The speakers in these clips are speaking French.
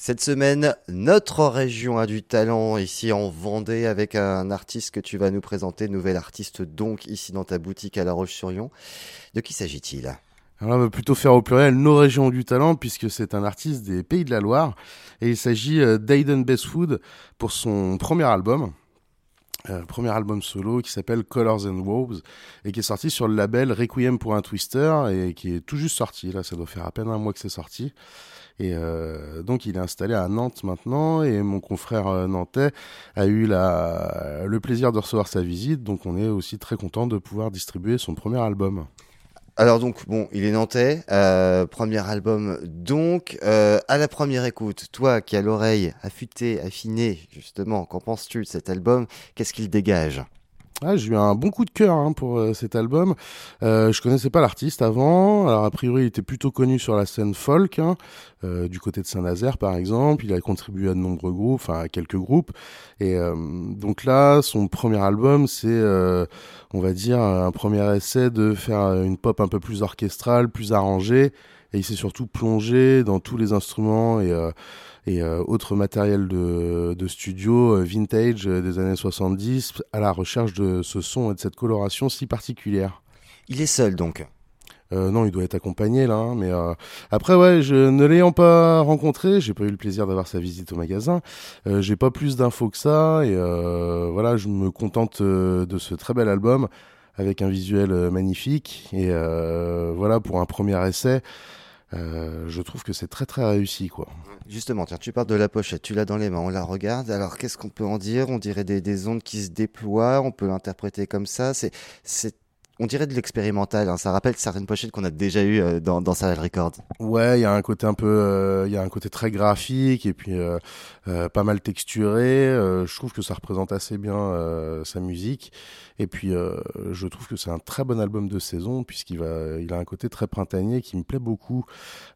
Cette semaine, notre région a du talent ici en Vendée avec un artiste que tu vas nous présenter, nouvel artiste donc ici dans ta boutique à La Roche-sur-Yon. De qui s'agit-il? Alors on va plutôt faire au pluriel nos régions du talent puisque c'est un artiste des Pays de la Loire et il s'agit euh, d'Aiden Bestwood pour son premier album. Euh, premier album solo qui s'appelle Colors and Wolves et qui est sorti sur le label Requiem pour un Twister et qui est tout juste sorti. Là, ça doit faire à peine un mois que c'est sorti. Et euh, donc il est installé à Nantes maintenant et mon confrère euh, nantais a eu le plaisir de recevoir sa visite. Donc on est aussi très content de pouvoir distribuer son premier album. Alors donc bon, il est nantais, euh, premier album donc à la première écoute, toi qui as l'oreille affûtée, affinée justement, qu'en penses-tu de cet album? Qu'est-ce qu'il dégage? Ah, j'ai eu un bon coup de cœur hein, pour euh, cet album. Euh, je connaissais pas l'artiste avant. Alors a priori, il était plutôt connu sur la scène folk, hein, euh, du côté de Saint-Nazaire par exemple. Il a contribué à de nombreux groupes, enfin à quelques groupes. Et euh, donc là, son premier album, c'est, euh, on va dire, un premier essai de faire une pop un peu plus orchestrale, plus arrangée. Et il s'est surtout plongé dans tous les instruments et et euh, autre matériel de, de studio euh, vintage euh, des années 70 à la recherche de ce son et de cette coloration si particulière. Il est seul donc euh, non, il doit être accompagné là, hein, mais euh... après ouais, je ne l'ayant pas rencontré, j'ai pas eu le plaisir d'avoir sa visite au magasin. Euh, j'ai pas plus d'infos que ça et euh, voilà, je me contente de ce très bel album avec un visuel magnifique et voilà pour un premier essai. Euh, je trouve que c'est très très réussi quoi. Justement, tiens, tu parles de la pochette, tu l'as dans les mains, on la regarde. Alors qu'est-ce qu'on peut en dire? On dirait des, des, ondes qui se déploient, on peut l'interpréter comme ça. C'est, on dirait de l'expérimental. Hein. Ça rappelle certaines pochettes qu'on a déjà eues euh, dans, dans Serial Records. Ouais, il y a un côté un peu, euh, il y a un côté très graphique et puis euh, pas mal texturé. je trouve que ça représente assez bien sa musique. Et puis, je trouve que c'est un très bon album de saison puisqu'il a un côté très printanier qui me plaît beaucoup.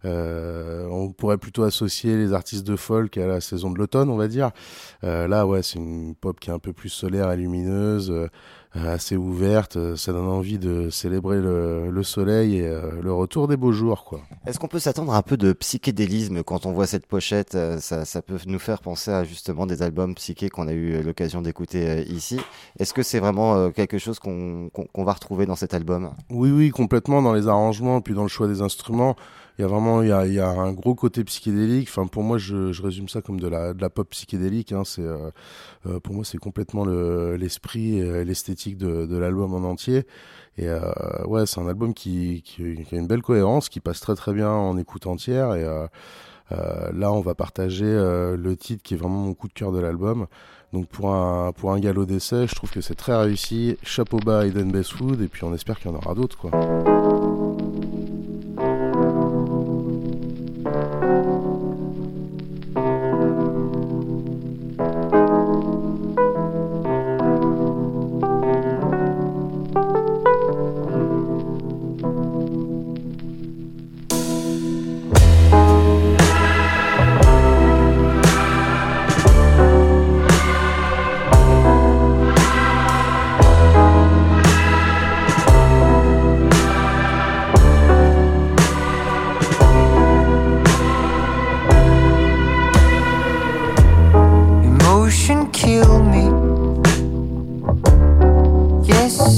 On pourrait plutôt associer les artistes de folk à la saison de l'automne, on va dire. Là, ouais, c'est une pop qui est un peu plus solaire et lumineuse. Euh, assez ouverte, ça donne envie de célébrer le, le soleil et euh, le retour des beaux jours. quoi. Est-ce qu'on peut s'attendre à un peu de psychédélisme quand on voit cette pochette ça, ça, peut nous faire penser à justement des albums psychés qu'on a eu l'occasion d'écouter ici. Est-ce que c'est vraiment quelque chose qu'on qu qu va retrouver dans cet album? Oui, oui, complètement dans les arrangements, puis dans le choix des instruments. Il y a vraiment il y a, y a un gros côté psychédélique. Enfin, pour moi, je, je résume ça comme de la, de la pop psychédélique. Hein. C'est euh, euh, pour moi, c'est complètement l'esprit le, et l'esthétique de, de l'album en entier. Et euh, ouais, c'est un album qui, qui, qui, a une belle cohérence, qui passe très très bien en écoute entière. Et euh, euh, là, on va partager euh, le titre qui est vraiment mon coup de cœur de l'album. Donc pour un, pour un galop d'essai, je trouve que c'est très réussi. Chapeau bas à Eden Bestwood, et puis on espère qu'il y en aura d'autres. quoi.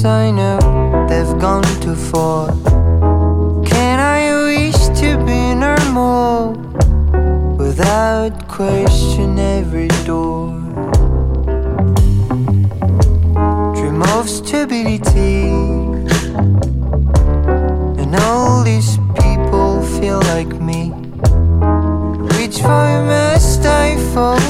I know they've gone too far. Can I wish to be normal without question every door? Dream of stability, and all these people feel like me. Which way must I fall?